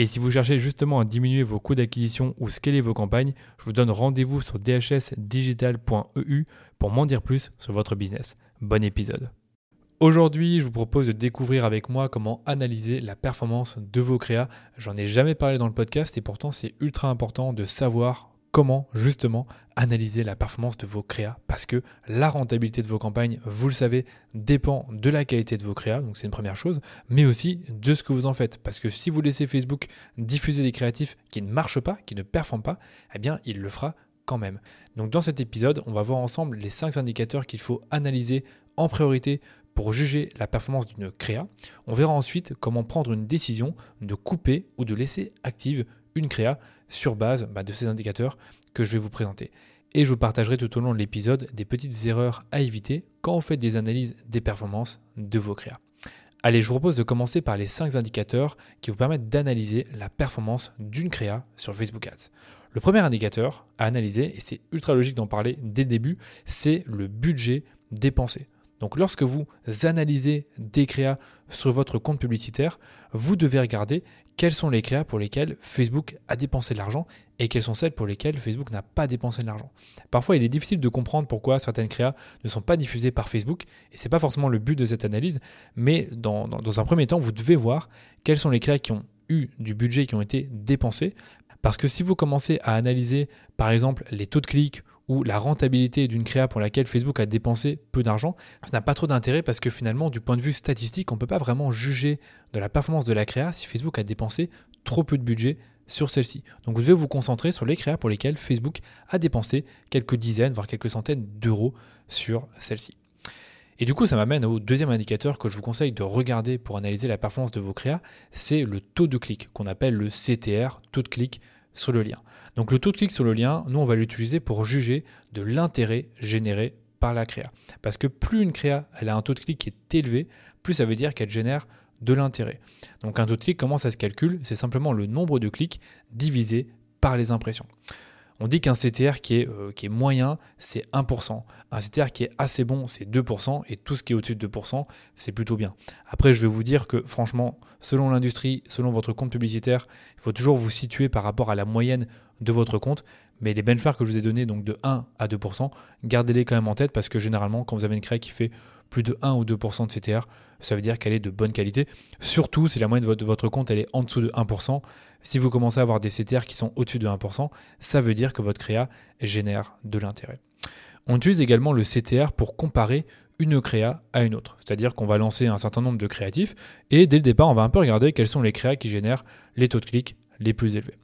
Et si vous cherchez justement à diminuer vos coûts d'acquisition ou scaler vos campagnes, je vous donne rendez-vous sur dhsdigital.eu pour m'en dire plus sur votre business. Bon épisode. Aujourd'hui, je vous propose de découvrir avec moi comment analyser la performance de vos créas. J'en ai jamais parlé dans le podcast et pourtant c'est ultra important de savoir comment justement analyser la performance de vos créas parce que la rentabilité de vos campagnes, vous le savez, dépend de la qualité de vos créas, donc c'est une première chose, mais aussi de ce que vous en faites parce que si vous laissez Facebook diffuser des créatifs qui ne marchent pas, qui ne performent pas, eh bien il le fera quand même. Donc dans cet épisode, on va voir ensemble les 5 indicateurs qu'il faut analyser en priorité pour juger la performance d'une créa. On verra ensuite comment prendre une décision de couper ou de laisser active une créa sur base bah, de ces indicateurs que je vais vous présenter. Et je vous partagerai tout au long de l'épisode des petites erreurs à éviter quand vous faites des analyses des performances de vos créas. Allez, je vous propose de commencer par les 5 indicateurs qui vous permettent d'analyser la performance d'une créa sur Facebook Ads. Le premier indicateur à analyser, et c'est ultra logique d'en parler dès le début, c'est le budget dépensé. Donc lorsque vous analysez des créas sur votre compte publicitaire, vous devez regarder quelles sont les créas pour lesquelles Facebook a dépensé de l'argent et quelles sont celles pour lesquelles Facebook n'a pas dépensé de l'argent. Parfois, il est difficile de comprendre pourquoi certaines créas ne sont pas diffusées par Facebook et ce n'est pas forcément le but de cette analyse, mais dans, un premier temps, vous devez voir quelles sont les créas qui ont eu du budget qui ont été dépensés. Parce que si vous commencez à analyser, par exemple, les taux de clics ou la rentabilité d'une créa pour laquelle Facebook a dépensé peu d'argent, ça n'a pas trop d'intérêt parce que finalement, du point de vue statistique, on ne peut pas vraiment juger de la performance de la créa si Facebook a dépensé trop peu de budget sur celle-ci. Donc vous devez vous concentrer sur les créas pour lesquelles Facebook a dépensé quelques dizaines, voire quelques centaines d'euros sur celle-ci. Et du coup, ça m'amène au deuxième indicateur que je vous conseille de regarder pour analyser la performance de vos créas, c'est le taux de clic, qu'on appelle le CTR, taux de clic sur le lien. Donc le taux de clic sur le lien, nous on va l'utiliser pour juger de l'intérêt généré par la créa. Parce que plus une créa a un taux de clic qui est élevé, plus ça veut dire qu'elle génère de l'intérêt. Donc un taux de clic, comment ça se calcule? C'est simplement le nombre de clics divisé par les impressions. On dit qu'un CTR qui est, euh, qui est moyen, c'est 1%. Un CTR qui est assez bon, c'est 2%. Et tout ce qui est au-dessus de 2%, c'est plutôt bien. Après, je vais vous dire que franchement, selon l'industrie, selon votre compte publicitaire, il faut toujours vous situer par rapport à la moyenne de votre compte. Mais les benchmarks que je vous ai donnés, donc de 1 à 2%, gardez-les quand même en tête parce que généralement, quand vous avez une créa qui fait plus de 1 ou 2% de CTR, ça veut dire qu'elle est de bonne qualité. Surtout si la moyenne de votre compte elle est en dessous de 1%. Si vous commencez à avoir des CTR qui sont au-dessus de 1%, ça veut dire que votre créa génère de l'intérêt. On utilise également le CTR pour comparer une créa à une autre. C'est-à-dire qu'on va lancer un certain nombre de créatifs et dès le départ, on va un peu regarder quels sont les créas qui génèrent les taux de clic les plus élevés.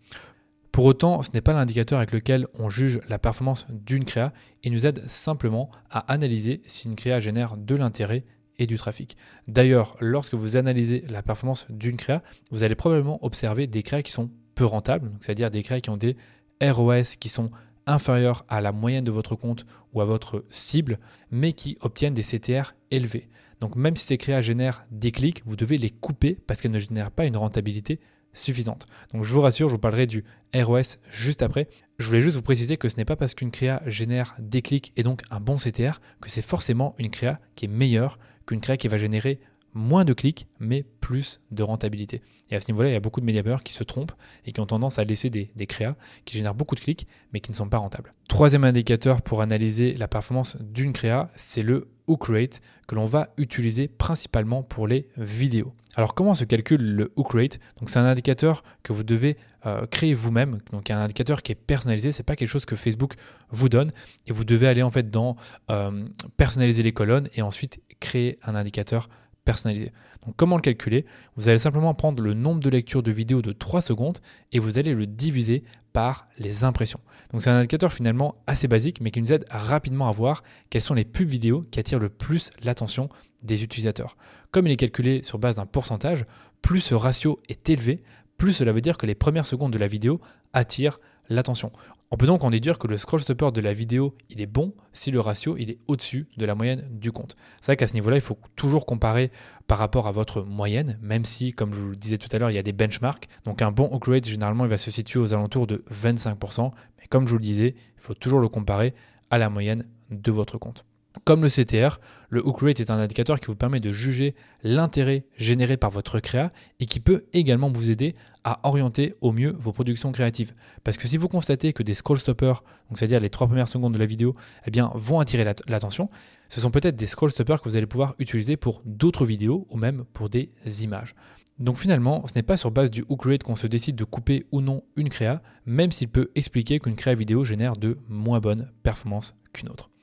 Pour autant, ce n'est pas l'indicateur avec lequel on juge la performance d'une créa, il nous aide simplement à analyser si une créa génère de l'intérêt et du trafic. D'ailleurs, lorsque vous analysez la performance d'une créa, vous allez probablement observer des créas qui sont peu rentables, c'est-à-dire des créas qui ont des ROS qui sont inférieurs à la moyenne de votre compte ou à votre cible, mais qui obtiennent des CTR élevés. Donc même si ces créas génèrent des clics, vous devez les couper parce qu'elles ne génèrent pas une rentabilité suffisante. Donc je vous rassure, je vous parlerai du ROS juste après. Je voulais juste vous préciser que ce n'est pas parce qu'une créa génère des clics et donc un bon CTR que c'est forcément une créa qui est meilleure qu'une créa qui va générer moins de clics, mais plus de rentabilité. Et à ce niveau-là, il y a beaucoup de médias qui se trompent et qui ont tendance à laisser des, créas qui génèrent beaucoup de clics, mais qui ne sont pas rentables. Troisième indicateur pour analyser la performance d'une créa, c'est le rate que l'on va utiliser principalement pour les vidéos. Alors comment se calcule le hook rate Donc c'est un indicateur que vous devez euh, créer vous-même. Donc un indicateur qui est personnalisé. C'est pas quelque chose que Facebook vous donne et vous devez aller en fait dans euh, personnaliser les colonnes et ensuite créer un indicateur personnalisé. Donc comment le calculer? Vous allez simplement prendre le nombre de lectures de vidéos de 3 secondes et vous allez le diviser par les impressions. Donc c'est un indicateur finalement assez basique mais qui nous aide rapidement à voir quelles sont les pubs vidéos qui attirent le plus l'attention des utilisateurs. Comme il est calculé sur base d'un pourcentage, plus ce ratio est élevé, plus cela veut dire que les premières secondes de la vidéo attirent l'attention. On peut donc en déduire que le scroll stopper de la vidéo, il est bon si le ratio il est au-dessus de la moyenne du compte. C'est vrai qu'à ce niveau-là, il faut toujours comparer par rapport à votre moyenne, même si, comme je vous le disais tout à l'heure, il y a des benchmarks. Donc un bon rate, généralement, il va se situer aux alentours de 25%. Mais comme je vous le disais, il faut toujours le comparer à la moyenne de votre compte. Comme le CTR, le hook rate est un indicateur qui vous permet de juger l'intérêt généré par votre créa et qui peut également vous aider à orienter au mieux vos productions créatives. Parce que si vous constatez que des scroll stoppers, c'est-à-dire les trois premières secondes de la vidéo, eh bien, vont attirer l'attention, ce sont peut-être des scroll stoppers que vous allez pouvoir utiliser pour d'autres vidéos ou même pour des images. Donc finalement, ce n'est pas sur base du hook rate qu'on se décide de couper ou non une créa, même s'il peut expliquer qu'une créa vidéo génère de moins bonnes performances qu'une autre.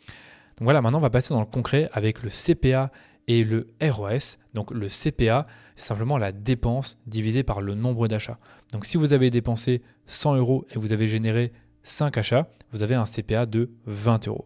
Voilà, maintenant on va passer dans le concret avec le CPA et le ROS. Donc le CPA, c'est simplement la dépense divisée par le nombre d'achats. Donc si vous avez dépensé 100 euros et vous avez généré 5 achats, vous avez un CPA de 20 euros.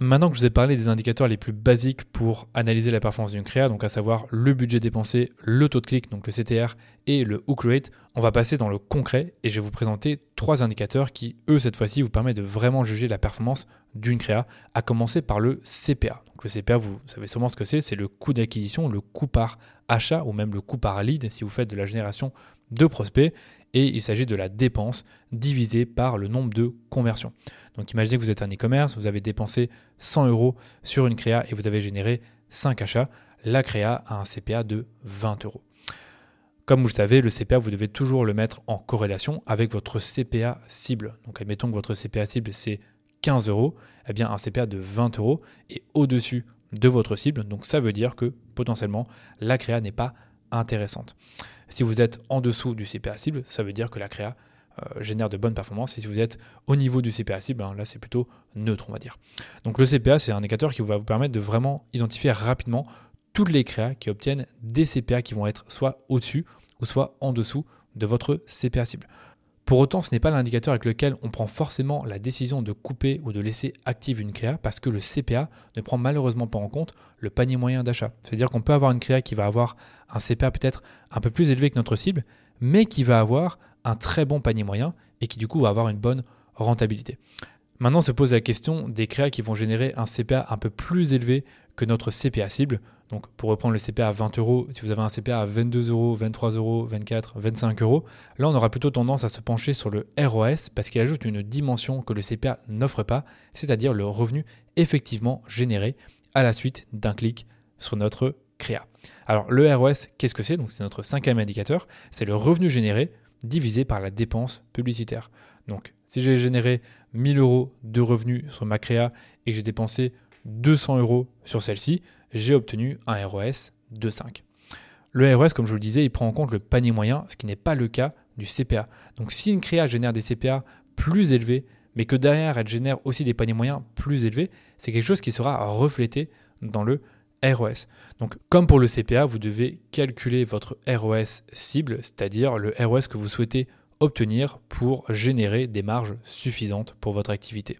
Maintenant que je vous ai parlé des indicateurs les plus basiques pour analyser la performance d'une créa, donc à savoir le budget dépensé, le taux de clic, donc le CTR, et le hook rate, on va passer dans le concret et je vais vous présenter trois indicateurs qui, eux, cette fois-ci, vous permettent de vraiment juger la performance d'une créa, à commencer par le CPA. Donc le CPA, vous savez sûrement ce que c'est, c'est le coût d'acquisition, le coût par achat ou même le coût par lead si vous faites de la génération de prospects et il s'agit de la dépense divisée par le nombre de conversions. Donc imaginez que vous êtes un e-commerce, vous avez dépensé 100 euros sur une créa et vous avez généré 5 achats. La créa a un CPA de 20 euros. Comme vous le savez, le CPA, vous devez toujours le mettre en corrélation avec votre CPA cible. Donc admettons que votre CPA cible, c'est 15 euros. Eh bien, un CPA de 20 euros est au-dessus de votre cible. Donc ça veut dire que potentiellement, la créa n'est pas intéressante. Si vous êtes en dessous du CPA cible, ça veut dire que la créa euh, génère de bonnes performances. Et si vous êtes au niveau du CPA cible, ben là c'est plutôt neutre, on va dire. Donc le CPA, c'est un indicateur qui va vous permettre de vraiment identifier rapidement toutes les créas qui obtiennent des CPA qui vont être soit au-dessus ou soit en dessous de votre CPA cible. Pour autant, ce n'est pas l'indicateur avec lequel on prend forcément la décision de couper ou de laisser active une créa parce que le CPA ne prend malheureusement pas en compte le panier moyen d'achat. C'est-à-dire qu'on peut avoir une créa qui va avoir un CPA peut-être un peu plus élevé que notre cible, mais qui va avoir un très bon panier moyen et qui du coup va avoir une bonne rentabilité. Maintenant se pose la question des créas qui vont générer un CPA un peu plus élevé que notre CPA cible. Donc pour reprendre le CPA à 20 euros, si vous avez un CPA à 22 euros, 23 euros, 24, 25 euros, là on aura plutôt tendance à se pencher sur le ROS parce qu'il ajoute une dimension que le CPA n'offre pas, c'est-à-dire le revenu effectivement généré à la suite d'un clic sur notre créa. Alors le ROS, qu'est-ce que c'est? Donc c'est notre cinquième indicateur, c'est le revenu généré divisé par la dépense publicitaire. Donc si j'ai généré 1000 euros de revenus sur ma créa et que j'ai dépensé 200 euros sur celle-ci, j'ai obtenu un ROS de 5. Le ROS, comme je vous le disais, il prend en compte le panier moyen, ce qui n'est pas le cas du CPA. Donc si une créa génère des CPA plus élevés, mais que derrière elle génère aussi des paniers moyens plus élevés, c'est quelque chose qui sera reflété dans le ROS. Donc comme pour le CPA, vous devez calculer votre ROS cible, c'est-à-dire le ROS que vous souhaitez obtenir pour générer des marges suffisantes pour votre activité.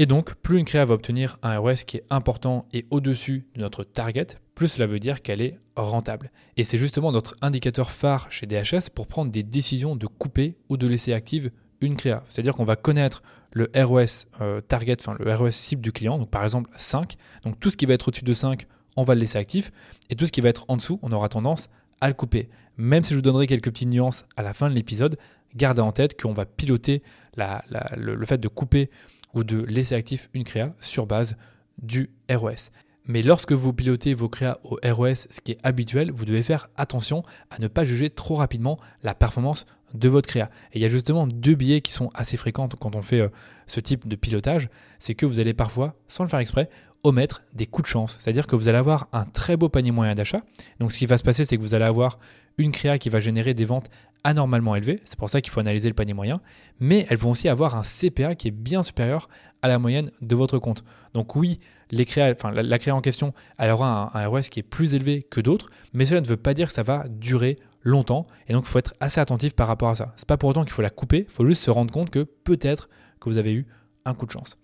Et donc, plus une créa va obtenir un ROS qui est important et au-dessus de notre target, plus cela veut dire qu'elle est rentable. Et c'est justement notre indicateur phare chez DHS pour prendre des décisions de couper ou de laisser active une créa. C'est-à-dire qu'on va connaître le ROS euh, target, enfin le ROS cible du client, donc par exemple 5. Donc tout ce qui va être au-dessus de 5, on va le laisser actif. Et tout ce qui va être en dessous, on aura tendance à le couper. Même si je vous donnerai quelques petites nuances à la fin de l'épisode, gardez en tête qu'on va piloter le, fait de couper ou de laisser actif une créa sur base du ROS. Mais lorsque vous pilotez vos créas au ROS, ce qui est habituel, vous devez faire attention à ne pas juger trop rapidement la performance de votre créa. Et il y a justement deux biais qui sont assez fréquents quand on fait euh, ce type de pilotage, c'est que vous allez parfois, sans le faire exprès, omettre des coups de chance. C'est-à-dire que vous allez avoir un très beau panier moyen d'achat. Donc ce qui va se passer, c'est que vous allez avoir une créa qui va générer des ventes anormalement élevées. C'est pour ça qu'il faut analyser le panier moyen. Mais elles vont aussi avoir un CPA qui est bien supérieur à la moyenne de votre compte. Donc oui, la, créa en question, elle aura un, un ROS qui est plus élevé que d'autres, mais cela ne veut pas dire que ça va durer longtemps. Et donc il faut être assez attentif par rapport à ça. C'est pas pour autant qu'il faut la couper, il faut juste se rendre compte que peut-être que vous avez eu un coup de chance.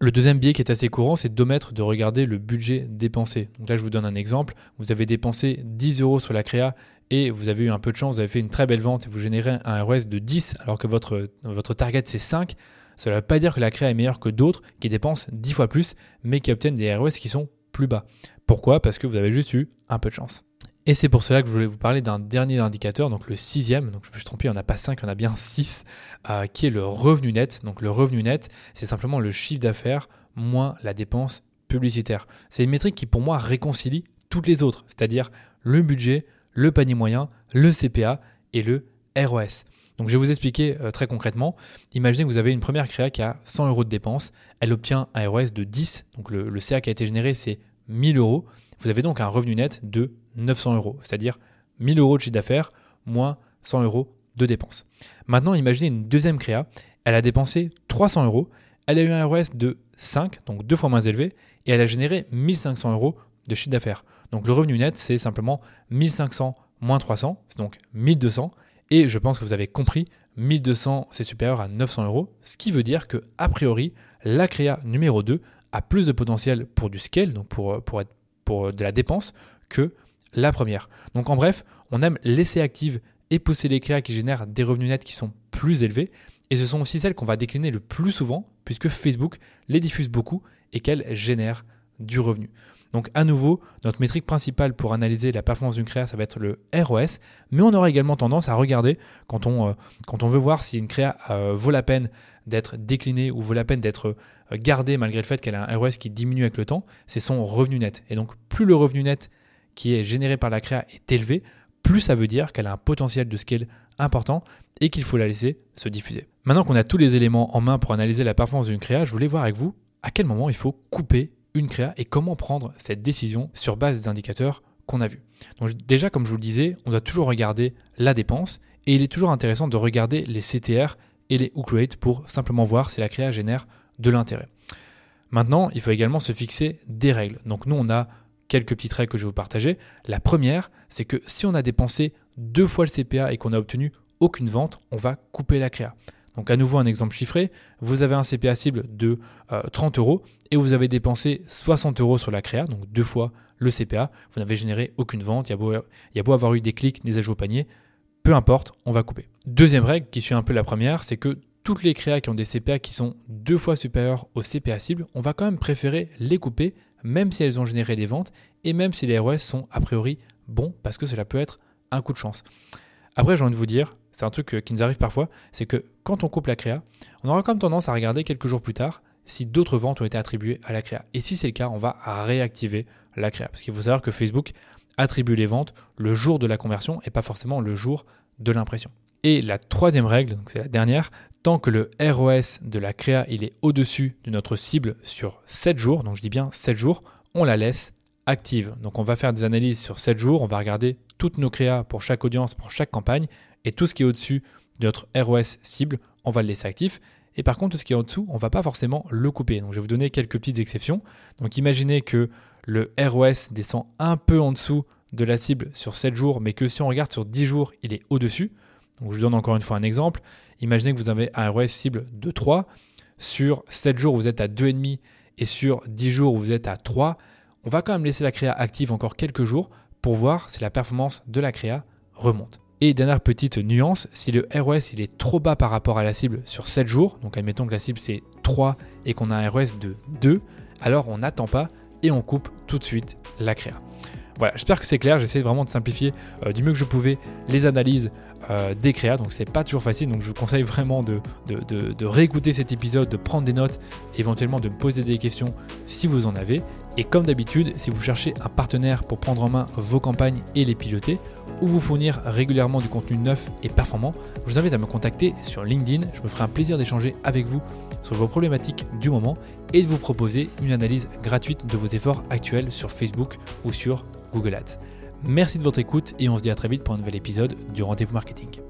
Le deuxième biais qui est assez courant, c'est d'omettre de regarder le budget dépensé. Donc là, je vous donne un exemple. Vous avez dépensé 10 euros sur la créa et vous avez eu un peu de chance, vous avez fait une très belle vente et vous générez un ROS de 10 alors que votre, votre target c'est 5. Cela ne veut pas dire que la créa est meilleure que d'autres qui dépensent 10 fois plus mais qui obtiennent des ROS qui sont plus bas. Pourquoi? Parce que vous avez juste eu un peu de chance. Et c'est pour cela que je voulais vous parler d'un dernier indicateur, donc le sixième, donc je me suis trompé, il n'y en a pas cinq, il y en a bien six, euh, qui est le revenu net. Donc le revenu net, c'est simplement le chiffre d'affaires moins la dépense publicitaire. C'est une métrique qui pour moi réconcilie toutes les autres, c'est-à-dire le budget, le panier moyen, le CPA et le ROS. Donc je vais vous expliquer euh, très concrètement. Imaginez que vous avez une première créa qui a 100 euros de dépenses, elle obtient un ROS de 10, donc le, le CA qui a été généré c'est 1000 euros. Vous avez donc un revenu net de 900 euros, c'est-à-dire 1000 euros de chiffre d'affaires moins 100 euros de dépenses. Maintenant, imaginez une deuxième créa, elle a dépensé 300 euros, elle a eu un ROS de 5, donc deux fois moins élevé, et elle a généré 1500 euros de chiffre d'affaires. Donc le revenu net, c'est simplement 1500 moins 300, c'est donc 1200. Et je pense que vous avez compris, 1200 c'est supérieur à 900 euros, ce qui veut dire que a priori la créa numéro 2 a plus de potentiel pour du scale, donc pour, pour, être, pour de la dépense, que la première. Donc en bref, on aime laisser actives et pousser les créas qui génèrent des revenus nets qui sont plus élevés. Et ce sont aussi celles qu'on va décliner le plus souvent, puisque Facebook les diffuse beaucoup et qu'elles génèrent du revenu. Donc à nouveau, notre métrique principale pour analyser la performance d'une créa, ça va être le ROS, mais on aura également tendance à regarder quand on, euh, veut voir si une créa euh, vaut la peine d'être déclinée ou vaut la peine d'être euh, gardée malgré le fait qu'elle a un ROS qui diminue avec le temps, c'est son revenu net. Et donc plus le revenu net qui est généré par la créa est élevé, plus ça veut dire qu'elle a un potentiel de scale important et qu'il faut la laisser se diffuser. Maintenant qu'on a tous les éléments en main pour analyser la performance d'une créa, je voulais voir avec vous à quel moment il faut couper une créa et comment prendre cette décision sur base des indicateurs qu'on a vus. Donc déjà, comme je vous le disais, on doit toujours regarder la dépense et il est toujours intéressant de regarder les CTR et les hook rates pour simplement voir si la créa génère de l'intérêt. Maintenant, il faut également se fixer des règles. Donc nous, on a quelques petites règles que je vais vous partager. La première, c'est que si on a dépensé deux fois le CPA et qu'on n'a obtenu aucune vente, on va couper la créa. Donc à nouveau un exemple chiffré, vous avez un CPA cible de 30 euh, euros et vous avez dépensé 60 euros sur la créa, donc deux fois le CPA, vous n'avez généré aucune vente, il y, a beau, il y a beau avoir eu des clics, des ajouts au panier, peu importe, on va couper. Deuxième règle qui suit un peu la première, c'est que toutes les créas qui ont des CPA qui sont deux fois supérieurs au CPA cible, on va quand même préférer les couper même si elles ont généré des ventes et même si les ROS sont a priori bons parce que cela peut être un coup de chance. Après, j'ai envie de vous dire, c'est un truc euh, qui nous arrive parfois, c'est que quand on coupe la créa, on aura comme tendance à regarder quelques jours plus tard si d'autres ventes ont été attribuées à la créa. Et si c'est le cas, on va réactiver la créa. Parce qu'il faut savoir que Facebook attribue les ventes le jour de la conversion et pas forcément le jour de l'impression. Et la troisième règle, donc c'est la dernière, que le ROS de la créa il est au-dessus de notre cible sur 7 jours, donc je dis bien 7 jours, on la laisse active. Donc on va faire des analyses sur 7 jours, on va regarder toutes nos créas pour chaque audience, pour chaque campagne, et tout ce qui est au-dessus de notre ROS cible, on va le laisser actif. Et par contre, tout ce qui est en dessous, on ne va pas forcément le couper. Donc je vais vous donner quelques petites exceptions. Donc imaginez que le ROS descend un peu en dessous de la cible sur 7 jours, mais que si on regarde sur 10 jours, il est au-dessus. Donc je vous donne encore une fois un exemple. Imaginez que vous avez un ROS cible de 3. Sur 7 jours, vous êtes à 2,5 et sur 10 jours, vous êtes à 3. On va quand même laisser la créa active encore quelques jours pour voir si la performance de la créa remonte. Et dernière petite nuance, si le ROS il est trop bas par rapport à la cible sur 7 jours, donc admettons que la cible c'est 3 et qu'on a un ROS de 2, alors on n'attend pas et on coupe tout de suite la créa. Voilà, j'espère que c'est clair, j'essaie vraiment de simplifier euh, du mieux que je pouvais les analyses euh, des créas, donc c'est pas toujours facile, donc je vous conseille vraiment de, de, réécouter cet épisode, de prendre des notes, éventuellement de me poser des questions si vous en avez. Et comme d'habitude, si vous cherchez un partenaire pour prendre en main vos campagnes et les piloter, ou vous fournir régulièrement du contenu neuf et performant, je vous invite à me contacter sur LinkedIn, je me ferai un plaisir d'échanger avec vous sur vos problématiques du moment et de vous proposer une analyse gratuite de vos efforts actuels sur Facebook ou sur Google Ads. Merci de votre écoute et on se dit à très vite pour un nouvel épisode du Rendez-vous Marketing.